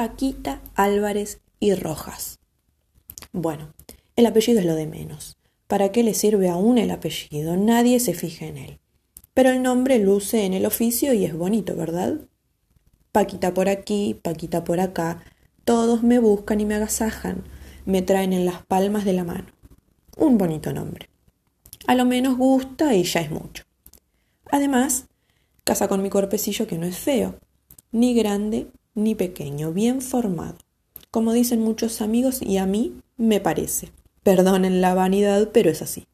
Paquita Álvarez y Rojas. Bueno, el apellido es lo de menos. ¿Para qué le sirve aún el apellido? Nadie se fija en él. Pero el nombre luce en el oficio y es bonito, ¿verdad? Paquita por aquí, Paquita por acá, todos me buscan y me agasajan, me traen en las palmas de la mano. Un bonito nombre. A lo menos gusta y ya es mucho. Además, casa con mi cuerpecillo que no es feo, ni grande ni pequeño, bien formado, como dicen muchos amigos y a mí me parece. Perdonen la vanidad, pero es así.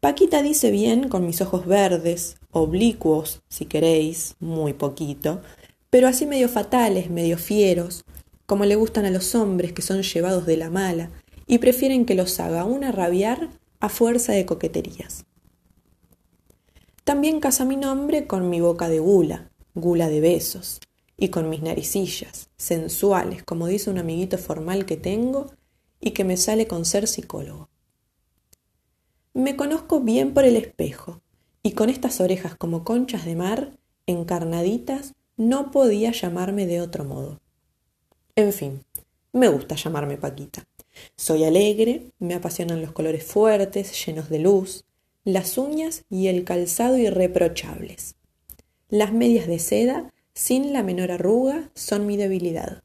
Paquita dice bien con mis ojos verdes, oblicuos, si queréis, muy poquito, pero así medio fatales, medio fieros, como le gustan a los hombres que son llevados de la mala y prefieren que los haga una rabiar a fuerza de coqueterías. También casa mi nombre con mi boca de gula, gula de besos, y con mis naricillas, sensuales, como dice un amiguito formal que tengo y que me sale con ser psicólogo. Me conozco bien por el espejo, y con estas orejas como conchas de mar, encarnaditas, no podía llamarme de otro modo. En fin, me gusta llamarme Paquita. Soy alegre, me apasionan los colores fuertes, llenos de luz, las uñas y el calzado irreprochables. Las medias de seda, sin la menor arruga, son mi debilidad.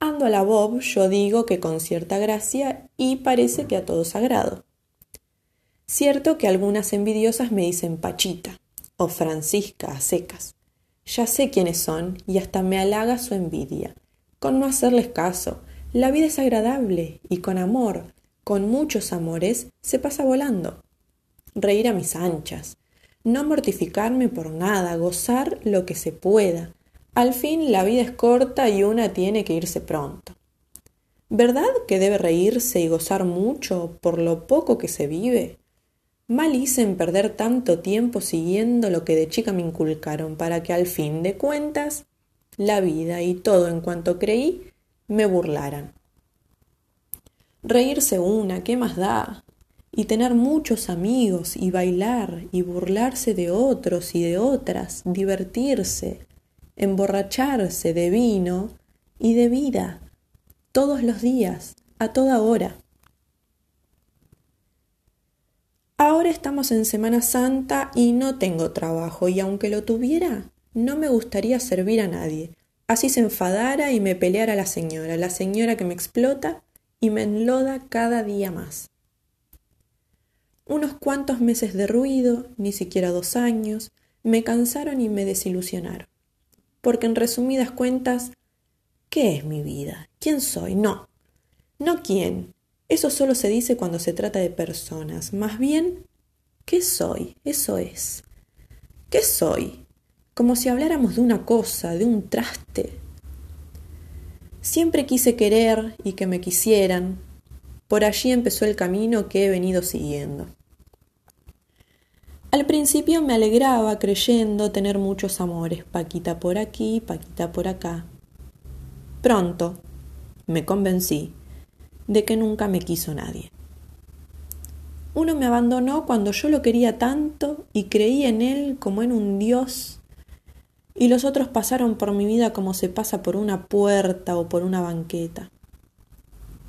Ando a la Bob, yo digo que con cierta gracia y parece que a todos agrado. Cierto que algunas envidiosas me dicen Pachita o Francisca a secas. Ya sé quiénes son y hasta me halaga su envidia. Con no hacerles caso, la vida es agradable y con amor, con muchos amores, se pasa volando. Reír a mis anchas, no mortificarme por nada, gozar lo que se pueda. Al fin la vida es corta y una tiene que irse pronto. ¿Verdad que debe reírse y gozar mucho por lo poco que se vive? Mal hice en perder tanto tiempo siguiendo lo que de chica me inculcaron para que al fin de cuentas la vida y todo en cuanto creí me burlaran. Reírse una, ¿qué más da? Y tener muchos amigos y bailar y burlarse de otros y de otras, divertirse, emborracharse de vino y de vida, todos los días, a toda hora. Ahora estamos en Semana Santa y no tengo trabajo y aunque lo tuviera, no me gustaría servir a nadie, Así se enfadara y me peleara la señora, la señora que me explota y me enloda cada día más. Unos cuantos meses de ruido, ni siquiera dos años, me cansaron y me desilusionaron. Porque en resumidas cuentas, ¿qué es mi vida? ¿Quién soy? No. No quién. Eso solo se dice cuando se trata de personas. Más bien, ¿qué soy? Eso es. ¿Qué soy? como si habláramos de una cosa, de un traste. Siempre quise querer y que me quisieran. Por allí empezó el camino que he venido siguiendo. Al principio me alegraba creyendo tener muchos amores, Paquita por aquí, Paquita por acá. Pronto me convencí de que nunca me quiso nadie. Uno me abandonó cuando yo lo quería tanto y creí en él como en un dios y los otros pasaron por mi vida como se pasa por una puerta o por una banqueta.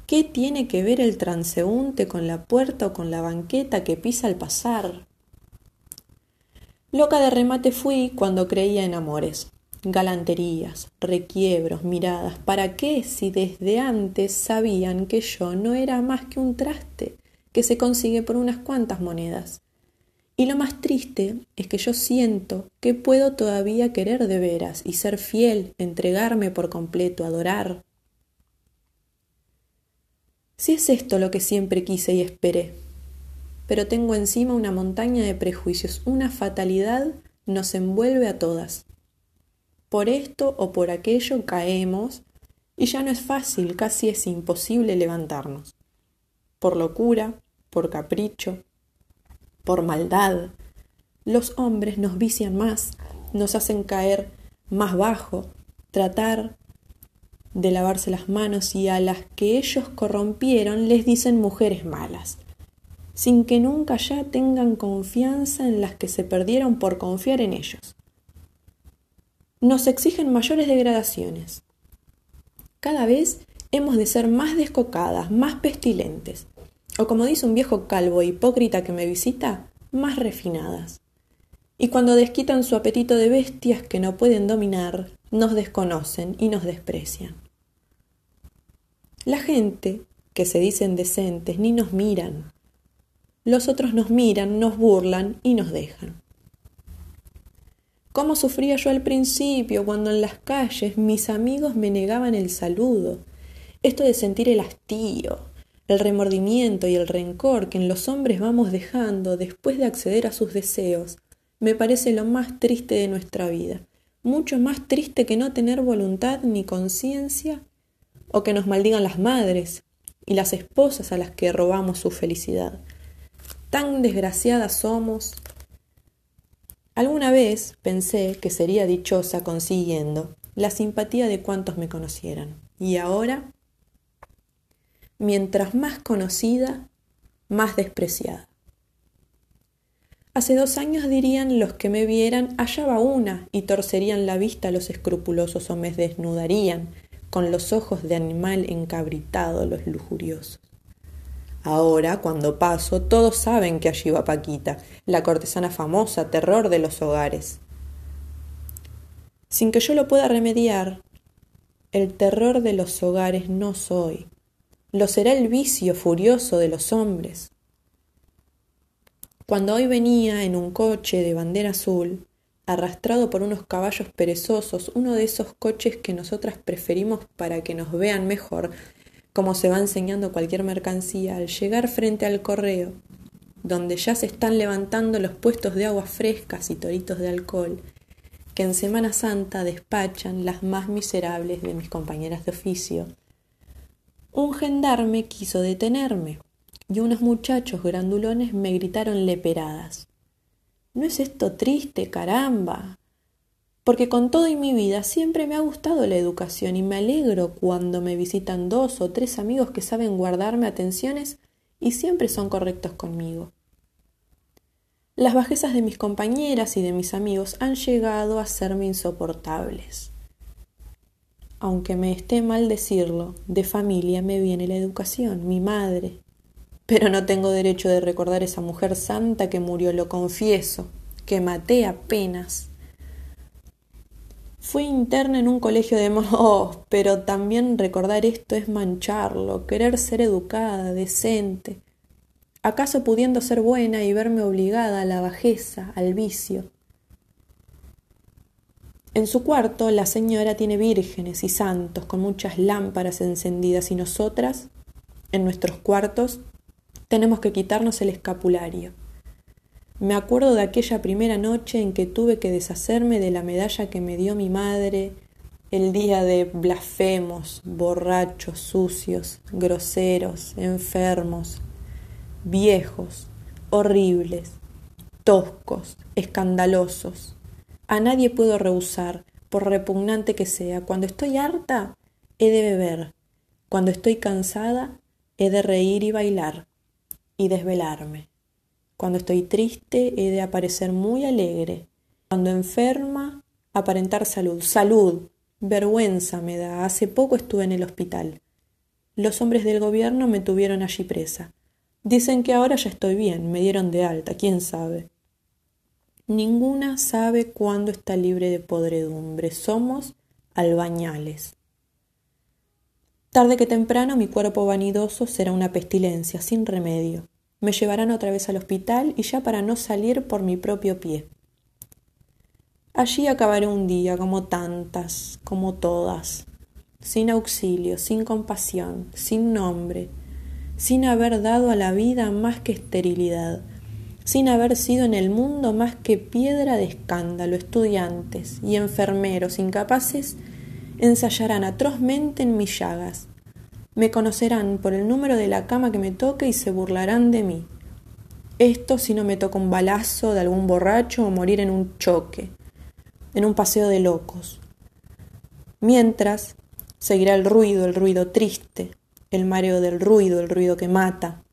¿Qué tiene que ver el transeúnte con la puerta o con la banqueta que pisa al pasar? Loca de remate fui cuando creía en amores, galanterías, requiebros, miradas. ¿Para qué si desde antes sabían que yo no era más que un traste que se consigue por unas cuantas monedas? Y lo más triste es que yo siento que puedo todavía querer de veras y ser fiel, entregarme por completo, adorar. Si es esto lo que siempre quise y esperé, pero tengo encima una montaña de prejuicios, una fatalidad nos envuelve a todas. Por esto o por aquello caemos y ya no es fácil, casi es imposible levantarnos. Por locura, por capricho, por maldad. Los hombres nos vician más, nos hacen caer más bajo, tratar de lavarse las manos y a las que ellos corrompieron les dicen mujeres malas, sin que nunca ya tengan confianza en las que se perdieron por confiar en ellos. nos exigen mayores degradaciones. Cada vez hemos de ser más descocadas, más pestilentes, o como dice un viejo calvo hipócrita que me visita, más refinadas. Y cuando desquitan su apetito de bestias que no pueden dominar, nos desconocen y nos desprecian. La gente, que se dicen decentes, ni nos miran. Los otros nos miran, nos burlan y nos dejan. ¿Cómo sufría yo al principio cuando en las calles mis amigos me negaban el saludo? Esto de sentir el hastío, el remordimiento y el rencor que en los hombres vamos dejando después de acceder a sus deseos, me parece lo más triste de nuestra vida, mucho más triste que no tener voluntad ni conciencia o que nos maldigan las madres y las esposas a las que robamos su felicidad. Tan desgraciadas somos. Alguna vez pensé que sería dichosa consiguiendo la simpatía de cuantos me conocieran. Y ahora mientras más conocida, más despreciada. Hace dos años dirían los que me vieran, allá va una, y torcerían la vista los escrupulosos o me desnudarían, con los ojos de animal encabritado los lujuriosos. Ahora, cuando paso, todos saben que allí va Paquita, la cortesana famosa, terror de los hogares. Sin que yo lo pueda remediar, el terror de los hogares no soy, lo será el vicio furioso de los hombres. Cuando hoy venía en un coche de bandera azul, arrastrado por unos caballos perezosos, uno de esos coches que nosotras preferimos para que nos vean mejor, como se va enseñando cualquier mercancía, al llegar frente al correo, donde ya se están levantando los puestos de aguas frescas y toritos de alcohol, que en Semana Santa despachan las más miserables de mis compañeras de oficio, un gendarme quiso detenerme y unos muchachos grandulones me gritaron leperadas. ¿No es esto triste, caramba? Porque con todo y mi vida siempre me ha gustado la educación y me alegro cuando me visitan dos o tres amigos que saben guardarme atenciones y siempre son correctos conmigo. Las bajezas de mis compañeras y de mis amigos han llegado a serme insoportables aunque me esté mal decirlo, de familia me viene la educación, mi madre. Pero no tengo derecho de recordar esa mujer santa que murió, lo confieso, que maté apenas. Fui interna en un colegio de oh, pero también recordar esto es mancharlo, querer ser educada, decente. ¿Acaso pudiendo ser buena y verme obligada a la bajeza, al vicio? En su cuarto la señora tiene vírgenes y santos con muchas lámparas encendidas y nosotras, en nuestros cuartos, tenemos que quitarnos el escapulario. Me acuerdo de aquella primera noche en que tuve que deshacerme de la medalla que me dio mi madre el día de blasfemos, borrachos, sucios, groseros, enfermos, viejos, horribles, toscos, escandalosos, a nadie puedo rehusar, por repugnante que sea. Cuando estoy harta, he de beber. Cuando estoy cansada, he de reír y bailar y desvelarme. Cuando estoy triste, he de aparecer muy alegre. Cuando enferma, aparentar salud. Salud. Vergüenza me da. Hace poco estuve en el hospital. Los hombres del gobierno me tuvieron allí presa. Dicen que ahora ya estoy bien, me dieron de alta, quién sabe. Ninguna sabe cuándo está libre de podredumbre. Somos albañales. Tarde que temprano mi cuerpo vanidoso será una pestilencia sin remedio. Me llevarán otra vez al hospital y ya para no salir por mi propio pie. Allí acabaré un día como tantas, como todas, sin auxilio, sin compasión, sin nombre, sin haber dado a la vida más que esterilidad, sin haber sido en el mundo más que piedra de escándalo, estudiantes y enfermeros incapaces ensayarán atrozmente en mis llagas. Me conocerán por el número de la cama que me toque y se burlarán de mí. Esto si no me toca un balazo de algún borracho o morir en un choque, en un paseo de locos. Mientras seguirá el ruido, el ruido triste, el mareo del ruido, el ruido que mata,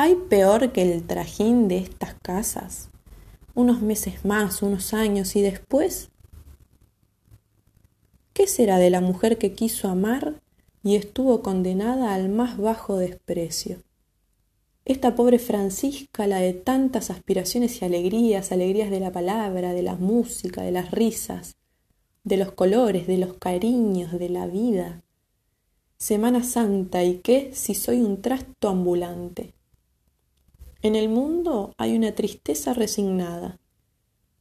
¿Hay peor que el trajín de estas casas? Unos meses más, unos años y después ¿Qué será de la mujer que quiso amar y estuvo condenada al más bajo desprecio? Esta pobre Francisca, la de tantas aspiraciones y alegrías, alegrías de la palabra, de la música, de las risas, de los colores, de los cariños, de la vida. Semana Santa, ¿y qué si soy un trasto ambulante? En el mundo hay una tristeza resignada.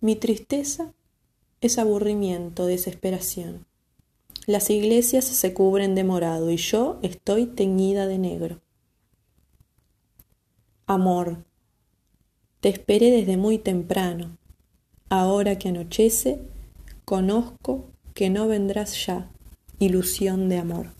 Mi tristeza es aburrimiento, desesperación. Las iglesias se cubren de morado y yo estoy teñida de negro. Amor, te esperé desde muy temprano. Ahora que anochece, conozco que no vendrás ya, ilusión de amor.